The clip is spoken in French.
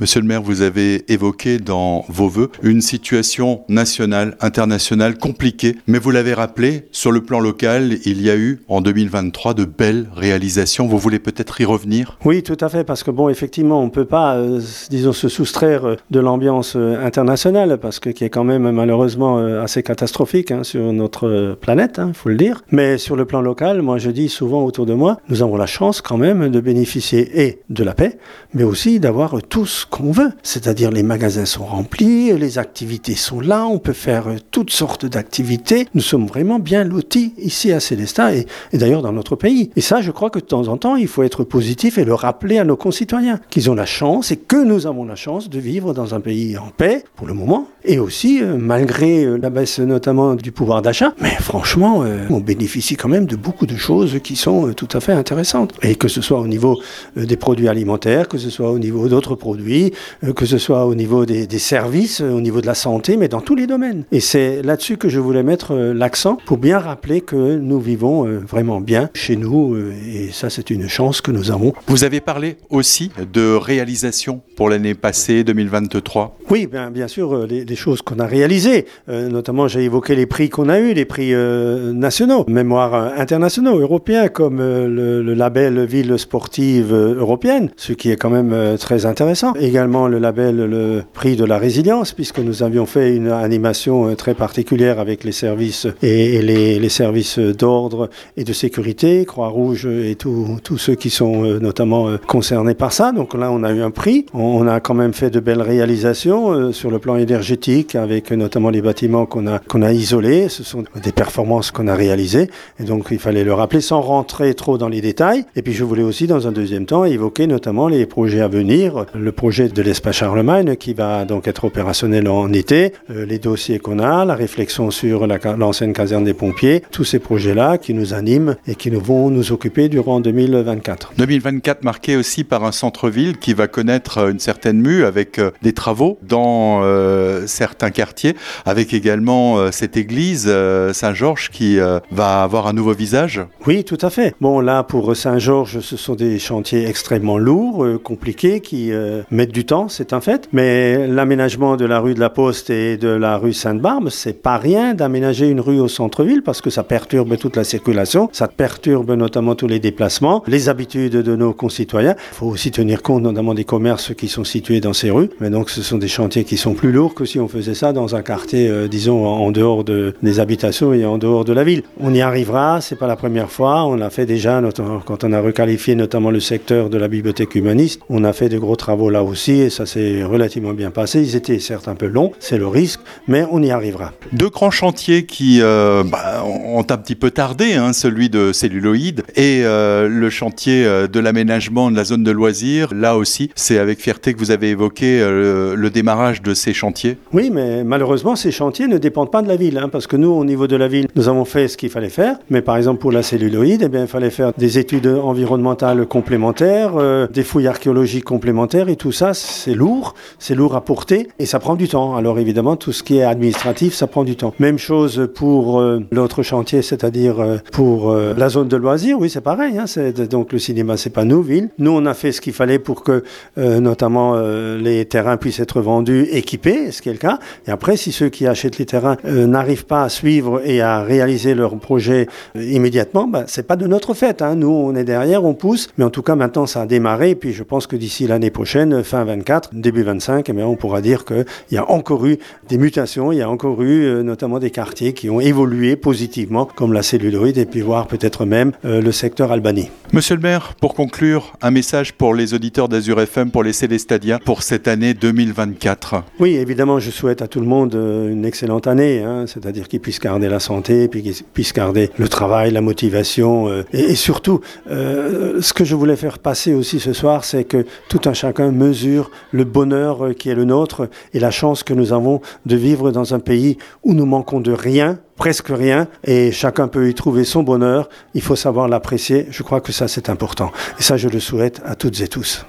Monsieur le maire, vous avez évoqué dans vos voeux une situation nationale, internationale compliquée, mais vous l'avez rappelé, sur le plan local, il y a eu en 2023 de belles réalisations. Vous voulez peut-être y revenir? Oui, tout à fait, parce que bon, effectivement, on ne peut pas, euh, disons, se soustraire de l'ambiance euh, internationale, parce que qui est quand même malheureusement euh, assez catastrophique hein, sur notre planète, il hein, faut le dire. Mais sur le plan local, moi je dis souvent autour de moi, nous avons la chance quand même de bénéficier et de la paix, mais aussi d'avoir tout ce qu'on veut. C'est-à-dire les magasins sont remplis, les activités sont là, on peut faire toutes sortes d'activités. Nous sommes vraiment bien lotis ici à Célestat et, d'ailleurs dans notre pays. Et ça, je crois que de temps en temps, il faut être positif et le rappeler à nos concitoyens qu'ils ont la chance et que nous avons la chance de vivre dans un pays en paix pour le moment et aussi euh, malgré euh, la baisse notamment du pouvoir d'achat. Mais franchement, euh, on bénéficie quand même de beaucoup de choses qui sont tout à fait intéressantes. Et que ce soit au niveau des produits alimentaires, que ce soit au niveau d'autres produits, que ce soit au niveau des, des, services, au niveau de la santé, mais dans tous les domaines. Et c'est là-dessus que je voulais mettre l'accent pour bien rappeler que nous vivons vraiment bien chez nous. Et ça, c'est une chance que nous avons. Vous avez parlé aussi de réalisation pour l'année passée, 2023 Oui, bien, bien sûr, les, les choses qu'on a réalisées. Euh, notamment, j'ai évoqué les prix qu'on a eus, les prix euh, nationaux, mémoires euh, internationaux, européens, comme le, le, label Ville sportive européenne, ce qui est quand même très intéressant. Également le label le prix de la résilience, puisque nous avions fait une animation très particulière avec les services et, les, services d'ordre et de sécurité, Croix-Rouge et tous ceux qui sont notamment concernés par ça. Donc là, on a eu un prix. On, on a quand même fait de belles réalisations sur le plan énergétique avec notamment les bâtiments qu'on a, qu'on a isolés. Ce sont des performances qu'on a réalisées. Et donc, il fallait le rappeler sans rentrer trop dans les détails. Et puis, je voulais aussi, dans un deuxième temps, évoquer notamment les projets à venir. Le projet de l'espace Charlemagne qui va donc être opérationnel en été. Euh, les dossiers qu'on a, la réflexion sur l'ancienne caserne des pompiers. Tous ces projets-là qui nous animent et qui nous vont nous occuper durant 2024. 2024 marqué aussi par un centre-ville qui va connaître une certaine mue avec euh, des travaux dans euh, certains quartiers, avec également euh, cette église euh, Saint-Georges qui euh, va avoir un nouveau visage Oui, tout à fait. Bon, là, pour Saint-Georges, ce sont des chantiers extrêmement lourds, euh, compliqués, qui euh, du temps, c'est un fait. Mais l'aménagement de la rue de la Poste et de la rue Sainte-Barbe, c'est pas rien d'aménager une rue au centre-ville parce que ça perturbe toute la circulation, ça perturbe notamment tous les déplacements, les habitudes de nos concitoyens. Il faut aussi tenir compte notamment des commerces qui sont situés dans ces rues. Mais donc, ce sont des chantiers qui sont plus lourds que si on faisait ça dans un quartier, euh, disons, en dehors de, des habitations et en dehors de la ville. On y arrivera, c'est pas la première fois, on l'a fait déjà quand on a requalifié notamment le secteur de la bibliothèque humaniste. On a fait de gros travaux là aussi et ça s'est relativement bien passé. Ils étaient certes un peu longs, c'est le risque, mais on y arrivera. Deux grands chantiers qui euh, bah, ont un petit peu tardé, hein, celui de celluloïde et euh, le chantier euh, de l'aménagement de la zone de loisirs. Là aussi, c'est avec fierté que vous avez évoqué euh, le démarrage de ces chantiers. Oui, mais malheureusement, ces chantiers ne dépendent pas de la ville, hein, parce que nous, au niveau de la ville, nous avons fait ce qu'il fallait faire. Mais par exemple, pour la celluloïde, eh bien, il fallait faire des études environnementales complémentaires, des fouilles archéologiques complémentaires, et tout ça, c'est lourd, c'est lourd à porter, et ça prend du temps. Alors évidemment, tout ce qui est administratif, ça prend du temps. Même chose pour euh, l'autre chantier, c'est-à-dire euh, pour euh, la zone de loisirs, oui, c'est pareil. Hein, donc le cinéma, c'est pas nous, ville. Nous, on a fait ce qu'il fallait pour que, notamment, les terrains puissent être vendus équipés, ce qui est le cas. Et après, si ceux qui achètent les terrains n'arrivent pas à suivre et à réaliser leur projet immédiatement, bah, c'est pas de notre fait. Hein. Nous, on est derrière, on pousse. Mais en tout cas, maintenant, ça a démarré. Et puis, je pense que d'ici l'année prochaine, fin 24, début 25, eh bien, on pourra dire qu'il y a encore eu des mutations, il y a encore eu euh, notamment des quartiers qui ont évolué positivement, comme la celluloïde, et puis voir peut-être même euh, le secteur Albanie. Monsieur le maire, pour conclure, un message pour les auditeurs d'Azur FM, pour les Célestadiens, pour cette année 2024. Oui, évidemment, je souhaite à tout le monde euh, une excellente année, hein, c'est-à-dire qu'ils puissent garder la santé, puis qu'ils puissent garder le travail, la motivation, euh, et, et, surtout, ce que je voulais faire passer aussi ce soir, c'est que tout un chacun mesure le bonheur euh, qui est le nôtre et la chance que nous avons de vivre dans un pays où nous manquons de rien, presque rien, et chacun peut y trouver son bonheur. Il faut savoir l'apprécier. Je crois que ça, c'est important. Et ça, je le souhaite à toutes et tous.